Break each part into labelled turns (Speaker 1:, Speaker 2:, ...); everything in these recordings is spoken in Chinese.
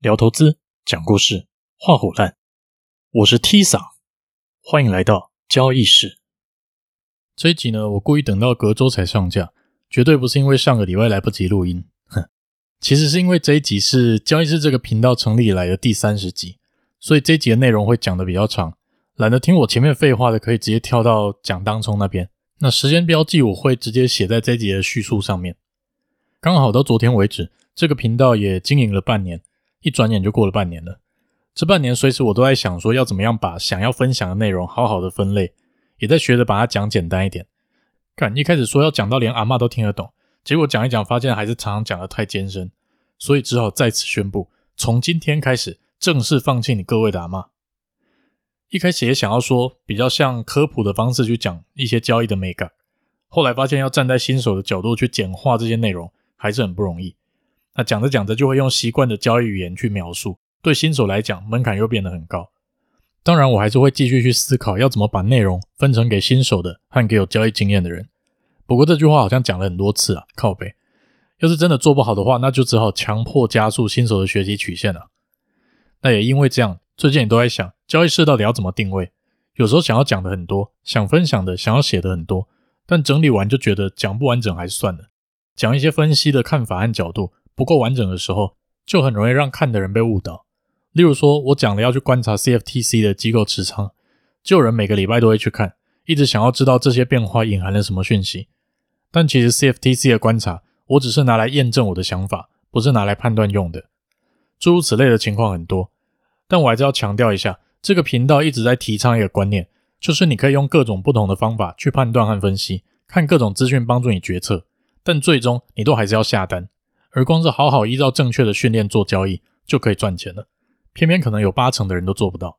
Speaker 1: 聊投资，讲故事，画虎烂。我是 T 桑，欢迎来到交易室。这一集呢，我故意等到隔周才上架，绝对不是因为上个礼拜来不及录音，哼，其实是因为这一集是交易室这个频道成立以来的第三十集，所以这一集的内容会讲的比较长。懒得听我前面废话的，可以直接跳到讲当冲那边。那时间标记我会直接写在这一集的叙述上面。刚好到昨天为止，这个频道也经营了半年，一转眼就过了半年了。这半年，随时我都在想说要怎么样把想要分享的内容好好的分类，也在学着把它讲简单一点。看一开始说要讲到连阿嬷都听得懂，结果讲一讲发现还是常常讲的太艰深，所以只好再次宣布，从今天开始正式放弃你各位的阿嬷。一开始也想要说比较像科普的方式去讲一些交易的美感，后来发现要站在新手的角度去简化这些内容还是很不容易。那讲着讲着就会用习惯的交易语言去描述，对新手来讲门槛又变得很高。当然，我还是会继续去思考要怎么把内容分成给新手的和给有交易经验的人。不过这句话好像讲了很多次啊，靠北。要是真的做不好的话，那就只好强迫加速新手的学习曲线了。那也因为这样。最近也都在想，交易室到底要怎么定位？有时候想要讲的很多，想分享的、想要写的很多，但整理完就觉得讲不完整，还是算了。讲一些分析的看法和角度不够完整的时候，就很容易让看的人被误导。例如说，我讲了要去观察 CFTC 的机构持仓，就有人每个礼拜都会去看，一直想要知道这些变化隐含了什么讯息。但其实 CFTC 的观察，我只是拿来验证我的想法，不是拿来判断用的。诸如此类的情况很多。但我还是要强调一下，这个频道一直在提倡一个观念，就是你可以用各种不同的方法去判断和分析，看各种资讯帮助你决策，但最终你都还是要下单。而光是好好依照正确的训练做交易就可以赚钱了，偏偏可能有八成的人都做不到，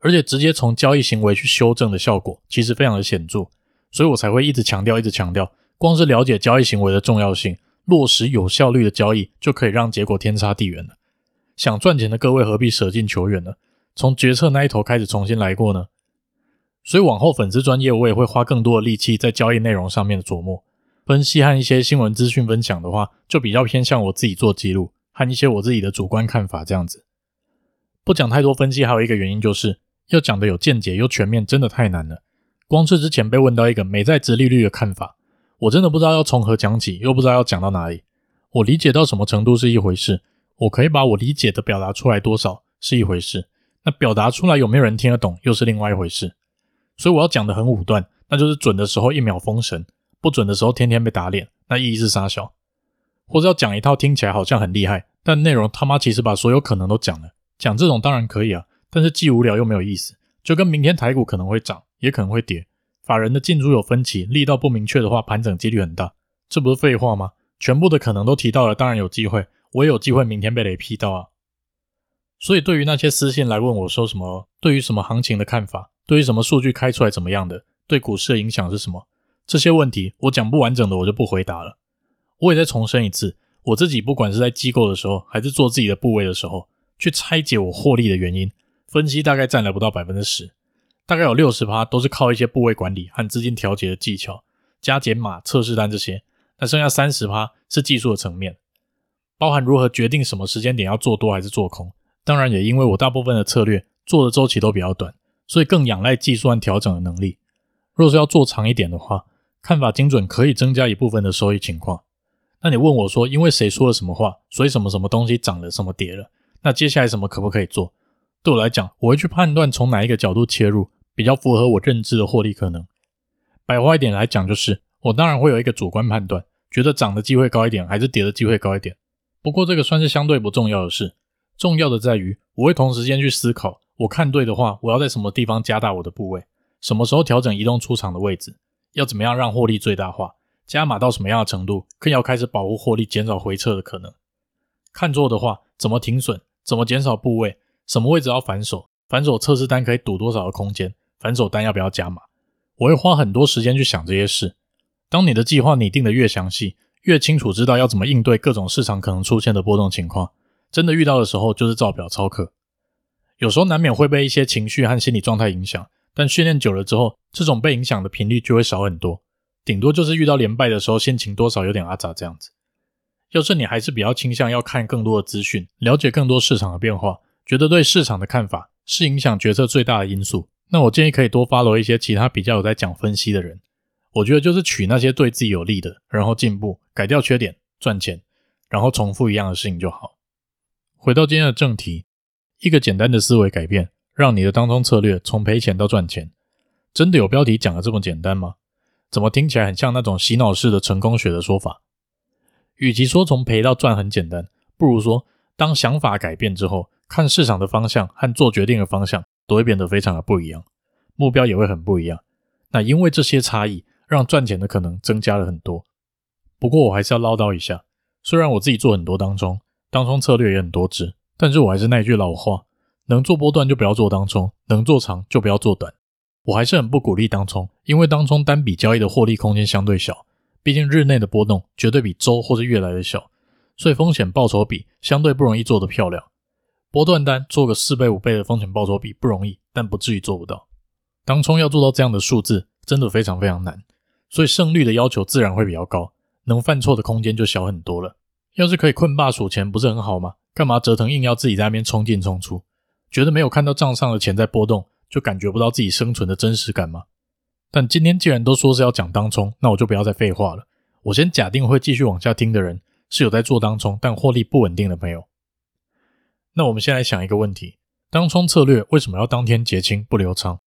Speaker 1: 而且直接从交易行为去修正的效果其实非常的显著，所以我才会一直强调，一直强调，光是了解交易行为的重要性，落实有效率的交易就可以让结果天差地远了。想赚钱的各位何必舍近求远呢？从决策那一头开始重新来过呢？所以往后粉丝专业我也会花更多的力气在交易内容上面的琢磨、分析和一些新闻资讯分享的话，就比较偏向我自己做记录和一些我自己的主观看法这样子。不讲太多分析，还有一个原因就是要讲的有见解又全面，真的太难了。光是之前被问到一个美债殖利率的看法，我真的不知道要从何讲起，又不知道要讲到哪里。我理解到什么程度是一回事。我可以把我理解的表达出来多少是一回事，那表达出来有没有人听得懂又是另外一回事。所以我要讲的很武断，那就是准的时候一秒封神，不准的时候天天被打脸，那意义是啥小。或者要讲一套听起来好像很厉害，但内容他妈其实把所有可能都讲了。讲这种当然可以啊，但是既无聊又没有意思。就跟明天台股可能会涨，也可能会跌，法人的进出有分歧，力道不明确的话，盘整几率很大，这不是废话吗？全部的可能都提到了，当然有机会。我也有机会明天被雷劈到啊！所以对于那些私信来问我说什么，对于什么行情的看法，对于什么数据开出来怎么样的，对股市的影响是什么，这些问题我讲不完整的我就不回答了。我也再重申一次，我自己不管是在机构的时候，还是做自己的部位的时候，去拆解我获利的原因，分析大概占了不到百分之十，大概有六十趴都是靠一些部位管理和资金调节的技巧，加减码、测试单这些，那剩下三十趴是技术的层面。包含如何决定什么时间点要做多还是做空，当然也因为我大部分的策略做的周期都比较短，所以更仰赖技术和调整的能力。若是要做长一点的话，看法精准可以增加一部分的收益情况。那你问我说，因为谁说了什么话，所以什么什么东西涨了，什么跌了，那接下来什么可不可以做？对我来讲，我会去判断从哪一个角度切入比较符合我认知的获利可能。白话一点来讲，就是我当然会有一个主观判断，觉得涨的机会高一点，还是跌的机会高一点。不过这个算是相对不重要的事，重要的在于我会同时间去思考，我看对的话，我要在什么地方加大我的部位，什么时候调整移动出场的位置，要怎么样让获利最大化，加码到什么样的程度，更要开始保护获利，减少回撤的可能。看错的话，怎么停损，怎么减少部位，什么位置要反手，反手测试单可以赌多少的空间，反手单要不要加码，我会花很多时间去想这些事。当你的计划拟定的越详细，越清楚知道要怎么应对各种市场可能出现的波动情况，真的遇到的时候就是照表操课。有时候难免会被一些情绪和心理状态影响，但训练久了之后，这种被影响的频率就会少很多。顶多就是遇到连败的时候，心情多少有点阿杂这样子。要是你还是比较倾向要看更多的资讯，了解更多市场的变化，觉得对市场的看法是影响决策最大的因素，那我建议可以多 follow 一些其他比较有在讲分析的人。我觉得就是取那些对自己有利的，然后进步，改掉缺点，赚钱，然后重复一样的事情就好。回到今天的正题，一个简单的思维改变，让你的当中策略从赔钱到赚钱，真的有标题讲的这么简单吗？怎么听起来很像那种洗脑式的成功学的说法？与其说从赔到赚很简单，不如说当想法改变之后，看市场的方向和做决定的方向都会变得非常的不一样，目标也会很不一样。那因为这些差异。让赚钱的可能增加了很多。不过我还是要唠叨一下，虽然我自己做很多当中，当中策略也很多支，但是我还是那句老话，能做波段就不要做当冲，能做长就不要做短。我还是很不鼓励当冲，因为当冲单笔交易的获利空间相对小，毕竟日内的波动绝对比周或是月来的小，所以风险报酬比相对不容易做得漂亮。波段单做个四倍五倍的风险报酬比不容易，但不至于做不到。当冲要做到这样的数字，真的非常非常难。所以胜率的要求自然会比较高，能犯错的空间就小很多了。要是可以困霸数钱，不是很好吗？干嘛折腾硬要自己在那边冲进冲出？觉得没有看到账上的钱在波动，就感觉不到自己生存的真实感吗？但今天既然都说是要讲当冲，那我就不要再废话了。我先假定会继续往下听的人是有在做当冲但获利不稳定的朋友。那我们先来想一个问题：当冲策略为什么要当天结清不留仓？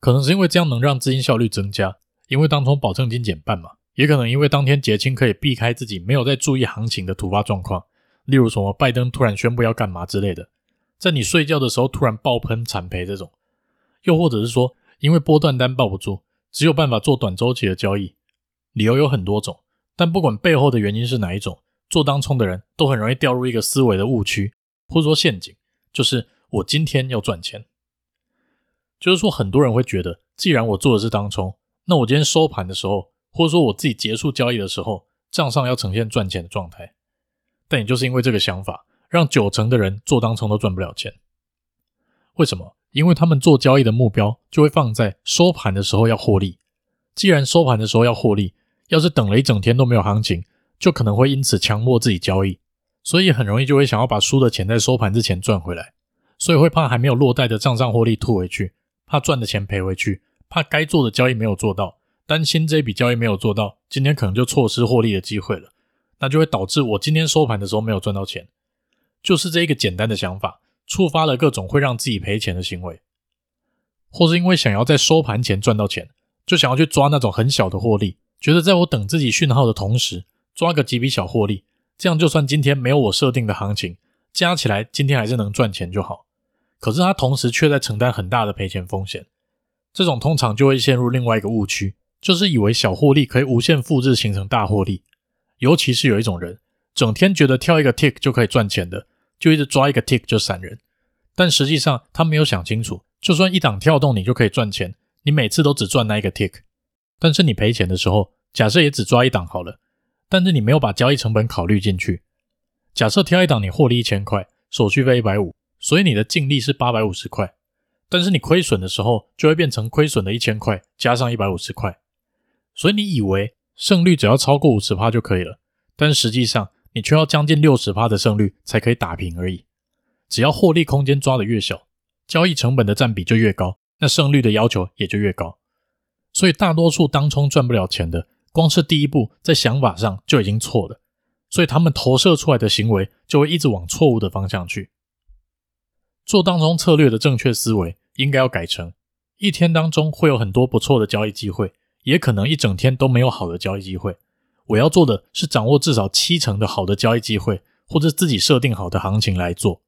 Speaker 1: 可能是因为这样能让资金效率增加。因为当冲保证金减半嘛，也可能因为当天结清可以避开自己没有在注意行情的突发状况，例如什么拜登突然宣布要干嘛之类的，在你睡觉的时候突然爆喷惨赔这种，又或者是说因为波段单抱不住，只有办法做短周期的交易，理由有很多种，但不管背后的原因是哪一种，做当冲的人都很容易掉入一个思维的误区或者说陷阱，就是我今天要赚钱，就是说很多人会觉得，既然我做的是当冲。那我今天收盘的时候，或者说我自己结束交易的时候，账上要呈现赚钱的状态。但也就是因为这个想法，让九成的人做当冲都赚不了钱。为什么？因为他们做交易的目标就会放在收盘的时候要获利。既然收盘的时候要获利，要是等了一整天都没有行情，就可能会因此强迫自己交易，所以很容易就会想要把输的钱在收盘之前赚回来，所以会怕还没有落袋的账上获利吐回去，怕赚的钱赔回去。怕该做的交易没有做到，担心这笔交易没有做到，今天可能就错失获利的机会了，那就会导致我今天收盘的时候没有赚到钱。就是这一个简单的想法，触发了各种会让自己赔钱的行为，或是因为想要在收盘前赚到钱，就想要去抓那种很小的获利，觉得在我等自己讯号的同时，抓个几笔小获利，这样就算今天没有我设定的行情，加起来今天还是能赚钱就好。可是他同时却在承担很大的赔钱风险。这种通常就会陷入另外一个误区，就是以为小获利可以无限复制形成大获利。尤其是有一种人，整天觉得跳一个 tick 就可以赚钱的，就一直抓一个 tick 就闪人。但实际上他没有想清楚，就算一档跳动你就可以赚钱，你每次都只赚那一个 tick，但是你赔钱的时候，假设也只抓一档好了，但是你没有把交易成本考虑进去。假设挑一档你获利一千块，手续费一百五，所以你的净利是八百五十块。但是你亏损的时候，就会变成亏损的一千块加上一百五十块，所以你以为胜率只要超过五十趴就可以了，但实际上你却要将近六十趴的胜率才可以打平而已。只要获利空间抓得越小，交易成本的占比就越高，那胜率的要求也就越高。所以大多数当冲赚不了钱的，光是第一步在想法上就已经错了，所以他们投射出来的行为就会一直往错误的方向去。做当冲策略的正确思维。应该要改成一天当中会有很多不错的交易机会，也可能一整天都没有好的交易机会。我要做的是掌握至少七成的好的交易机会，或者自己设定好的行情来做。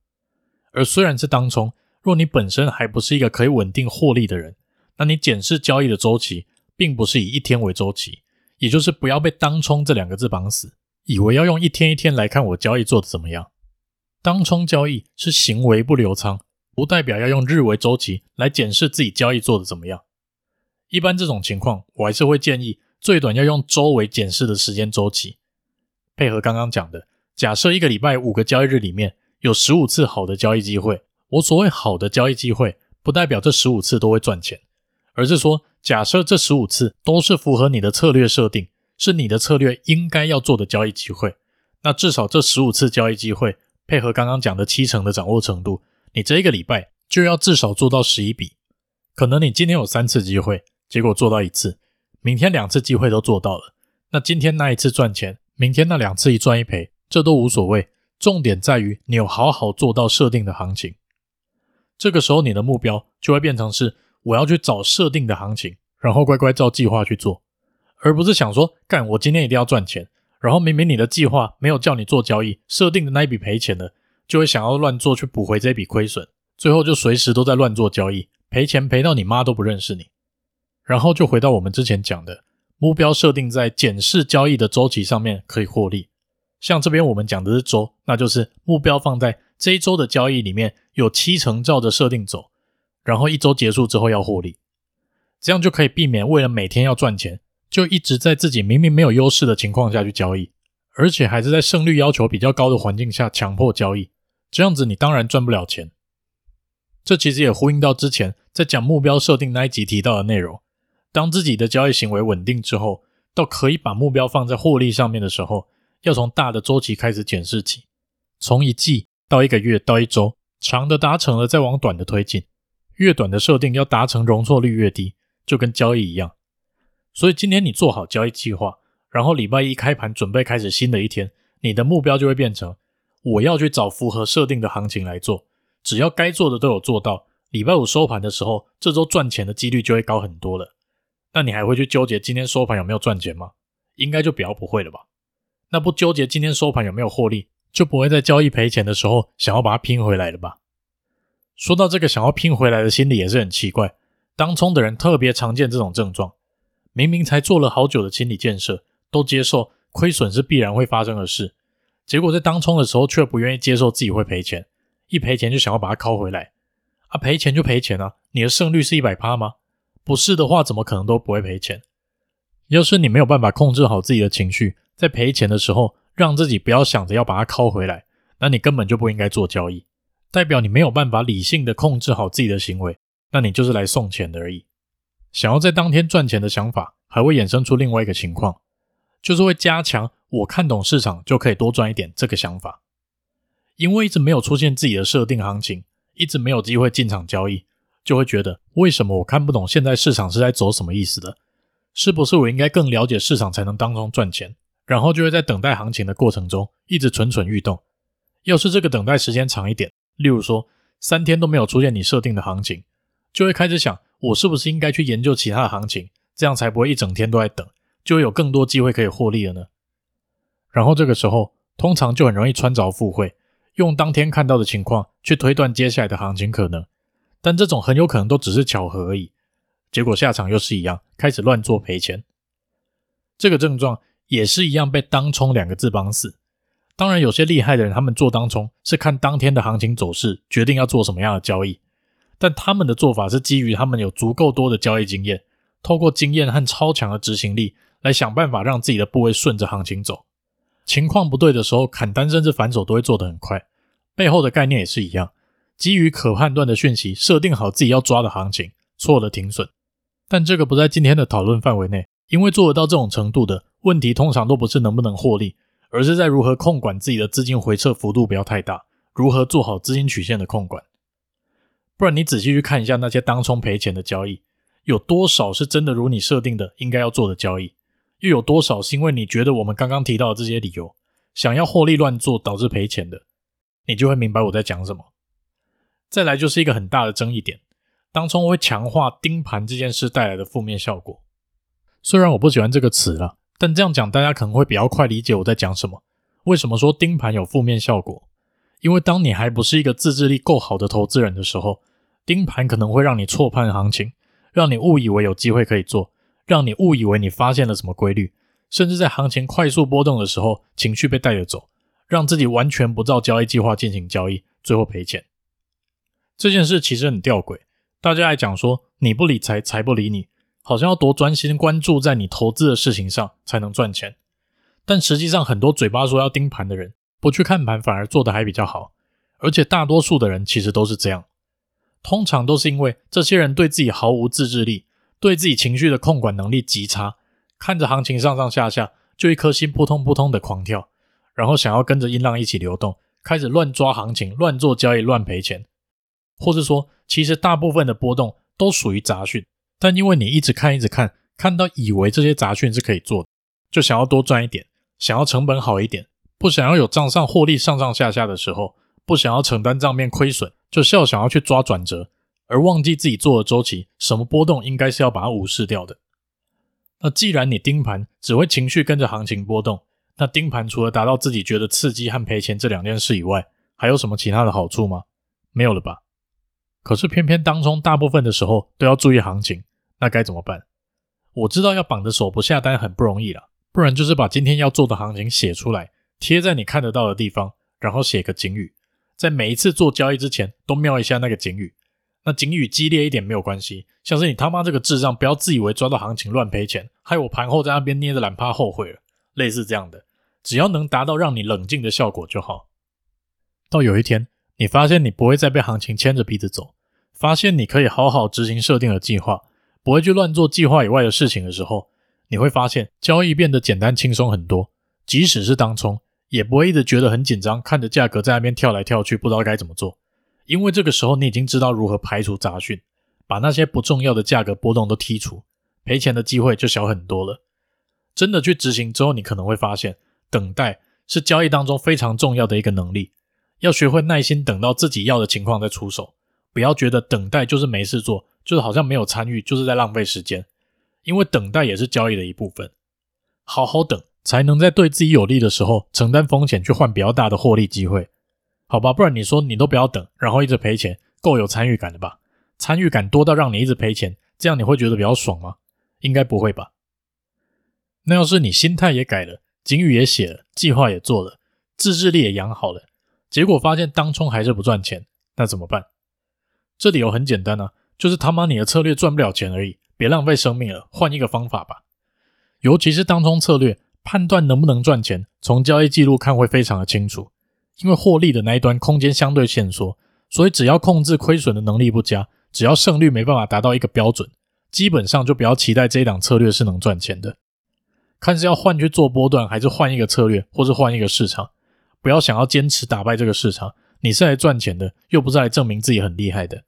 Speaker 1: 而虽然是当冲，若你本身还不是一个可以稳定获利的人，那你检视交易的周期，并不是以一天为周期，也就是不要被当冲这两个字绑死，以为要用一天一天来看我交易做的怎么样。当冲交易是行为不留仓。不代表要用日为周期来检视自己交易做得怎么样。一般这种情况，我还是会建议最短要用周为检视的时间周期。配合刚刚讲的，假设一个礼拜五个交易日里面有十五次好的交易机会，我所谓好的交易机会，不代表这十五次都会赚钱，而是说，假设这十五次都是符合你的策略设定，是你的策略应该要做的交易机会，那至少这十五次交易机会，配合刚刚讲的七成的掌握程度，你这一个礼拜就要至少做到十一笔。可能你今天有三次机会，结果做到一次，明天两次机会都做到了，那今天那一次赚钱，明天那两次一赚一赔，这都无所谓。重点在于你有好好做到设定的行情。这个时候你的目标就会变成是我要去找设定的行情，然后乖乖照计划去做。而不是想说，干，我今天一定要赚钱，然后明明你的计划没有叫你做交易，设定的那一笔赔钱了，就会想要乱做去补回这笔亏损，最后就随时都在乱做交易，赔钱赔到你妈都不认识你。然后就回到我们之前讲的，目标设定在检视交易的周期上面可以获利。像这边我们讲的是周，那就是目标放在这一周的交易里面有七成照着设定走，然后一周结束之后要获利，这样就可以避免为了每天要赚钱。就一直在自己明明没有优势的情况下去交易，而且还是在胜率要求比较高的环境下强迫交易，这样子你当然赚不了钱。这其实也呼应到之前在讲目标设定那一集提到的内容：当自己的交易行为稳定之后，到可以把目标放在获利上面的时候，要从大的周期开始检视起，从一季到一个月到一周，长的达成了再往短的推进，越短的设定要达成容错率越低，就跟交易一样。所以今天你做好交易计划，然后礼拜一开盘准备开始新的一天，你的目标就会变成我要去找符合设定的行情来做，只要该做的都有做到，礼拜五收盘的时候，这周赚钱的几率就会高很多了。那你还会去纠结今天收盘有没有赚钱吗？应该就比较不会了吧？那不纠结今天收盘有没有获利，就不会在交易赔钱的时候想要把它拼回来了吧？说到这个想要拼回来的心理也是很奇怪，当冲的人特别常见这种症状。明明才做了好久的心理建设，都接受亏损是必然会发生的事，结果在当冲的时候却不愿意接受自己会赔钱，一赔钱就想要把它拷回来，啊，赔钱就赔钱啊，你的胜率是一百趴吗？不是的话，怎么可能都不会赔钱？要是你没有办法控制好自己的情绪，在赔钱的时候让自己不要想着要把它拷回来，那你根本就不应该做交易，代表你没有办法理性的控制好自己的行为，那你就是来送钱的而已。想要在当天赚钱的想法，还会衍生出另外一个情况，就是会加强我看懂市场就可以多赚一点这个想法。因为一直没有出现自己的设定行情，一直没有机会进场交易，就会觉得为什么我看不懂现在市场是在走什么意思的？是不是我应该更了解市场才能当中赚钱？然后就会在等待行情的过程中一直蠢蠢欲动。要是这个等待时间长一点，例如说三天都没有出现你设定的行情，就会开始想。我是不是应该去研究其他的行情，这样才不会一整天都在等，就会有更多机会可以获利了呢？然后这个时候，通常就很容易穿凿附会，用当天看到的情况去推断接下来的行情可能，但这种很有可能都只是巧合而已，结果下场又是一样，开始乱做赔钱。这个症状也是一样被当冲两个字绑死。当然，有些厉害的人，他们做当冲是看当天的行情走势，决定要做什么样的交易。但他们的做法是基于他们有足够多的交易经验，透过经验和超强的执行力来想办法让自己的部位顺着行情走。情况不对的时候，砍单甚至反手都会做得很快。背后的概念也是一样，基于可判断的讯息，设定好自己要抓的行情，错了停损。但这个不在今天的讨论范围内，因为做得到这种程度的问题，通常都不是能不能获利，而是在如何控管自己的资金回撤幅度不要太大，如何做好资金曲线的控管。不然你仔细去看一下那些当冲赔钱的交易，有多少是真的如你设定的应该要做的交易，又有多少是因为你觉得我们刚刚提到的这些理由，想要获利乱做导致赔钱的，你就会明白我在讲什么。再来就是一个很大的争议点，当冲会强化盯盘这件事带来的负面效果。虽然我不喜欢这个词啦，但这样讲大家可能会比较快理解我在讲什么。为什么说盯盘有负面效果？因为当你还不是一个自制力够好的投资人的时候，盯盘可能会让你错判行情，让你误以为有机会可以做，让你误以为你发现了什么规律，甚至在行情快速波动的时候，情绪被带着走，让自己完全不照交易计划进行交易，最后赔钱。这件事其实很吊诡，大家爱讲说你不理财，财不理你，好像要多专心关注在你投资的事情上才能赚钱，但实际上很多嘴巴说要盯盘的人。不去看盘反而做得还比较好，而且大多数的人其实都是这样，通常都是因为这些人对自己毫无自制力，对自己情绪的控管能力极差，看着行情上上下下就一颗心扑通扑通的狂跳，然后想要跟着音浪一起流动，开始乱抓行情、乱做交易、乱赔钱，或是说，其实大部分的波动都属于杂讯，但因为你一直看、一直看，看到以为这些杂讯是可以做的，就想要多赚一点，想要成本好一点，不想要有账上获利上上下下的时候，不想要承担账面亏损，就笑想要去抓转折，而忘记自己做的周期，什么波动应该是要把它无视掉的。那既然你盯盘只会情绪跟着行情波动，那盯盘除了达到自己觉得刺激和赔钱这两件事以外，还有什么其他的好处吗？没有了吧？可是偏偏当中大部分的时候都要注意行情，那该怎么办？我知道要绑着手不下单很不容易啦，不然就是把今天要做的行情写出来，贴在你看得到的地方，然后写个警语，在每一次做交易之前都瞄一下那个警语。那警语激烈一点没有关系，像是你他妈这个智障，不要自以为抓到行情乱赔钱，害我盘后在那边捏着懒趴后悔了，类似这样的，只要能达到让你冷静的效果就好。到有一天，你发现你不会再被行情牵着鼻子走，发现你可以好好执行设定的计划，不会去乱做计划以外的事情的时候，你会发现交易变得简单轻松很多，即使是当冲，也不会一直觉得很紧张，看着价格在那边跳来跳去，不知道该怎么做。因为这个时候你已经知道如何排除杂讯，把那些不重要的价格波动都剔除，赔钱的机会就小很多了。真的去执行之后，你可能会发现，等待是交易当中非常重要的一个能力。要学会耐心等到自己要的情况再出手，不要觉得等待就是没事做，就是好像没有参与，就是在浪费时间。因为等待也是交易的一部分，好好等，才能在对自己有利的时候承担风险，去换比较大的获利机会。好吧，不然你说你都不要等，然后一直赔钱，够有参与感的吧？参与感多到让你一直赔钱，这样你会觉得比较爽吗？应该不会吧？那要是你心态也改了，警语也写了，计划也做了，自制力也养好了，结果发现当冲还是不赚钱，那怎么办？这理由很简单啊，就是他妈你的策略赚不了钱而已，别浪费生命了，换一个方法吧。尤其是当冲策略，判断能不能赚钱，从交易记录看会非常的清楚。因为获利的那一端空间相对限缩，所以只要控制亏损的能力不佳，只要胜率没办法达到一个标准，基本上就不要期待这一档策略是能赚钱的。看是要换去做波段，还是换一个策略，或是换一个市场，不要想要坚持打败这个市场。你是来赚钱的，又不是来证明自己很厉害的。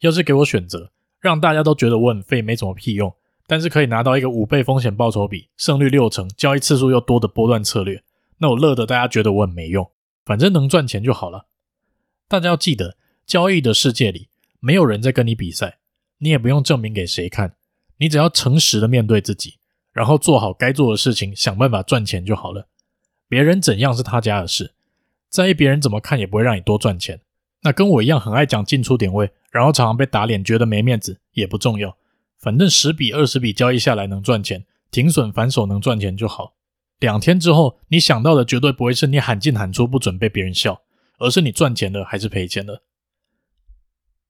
Speaker 1: 要是给我选择，让大家都觉得我很废，没什么屁用，但是可以拿到一个五倍风险报酬比、胜率六成、交易次数又多的波段策略。那我乐得大家觉得我很没用，反正能赚钱就好了。大家要记得，交易的世界里没有人在跟你比赛，你也不用证明给谁看，你只要诚实的面对自己，然后做好该做的事情，想办法赚钱就好了。别人怎样是他家的事，在意别人怎么看也不会让你多赚钱。那跟我一样很爱讲进出点位，然后常常被打脸，觉得没面子也不重要，反正十笔二十笔交易下来能赚钱，停损反手能赚钱就好。两天之后，你想到的绝对不会是你喊进喊出不准被别人笑，而是你赚钱了还是赔钱了。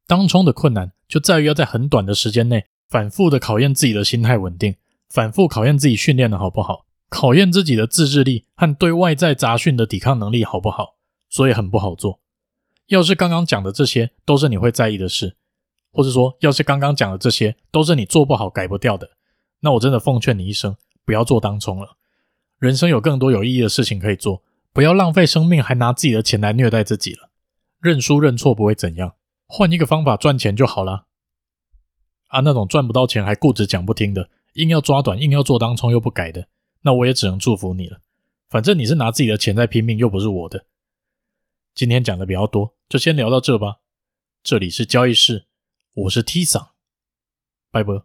Speaker 1: 当冲的困难就在于要在很短的时间内反复的考验自己的心态稳定，反复考验自己训练的好不好，考验自己的自制力和对外在杂讯的抵抗能力好不好，所以很不好做。要是刚刚讲的这些都是你会在意的事，或者说要是刚刚讲的这些都是你做不好改不掉的，那我真的奉劝你一声，不要做当冲了。人生有更多有意义的事情可以做，不要浪费生命，还拿自己的钱来虐待自己了。认输认错不会怎样，换一个方法赚钱就好了。啊，那种赚不到钱还固执讲不听的，硬要抓短，硬要做当冲又不改的，那我也只能祝福你了。反正你是拿自己的钱在拼命，又不是我的。今天讲的比较多，就先聊到这吧。这里是交易室，我是 T 桑，拜拜。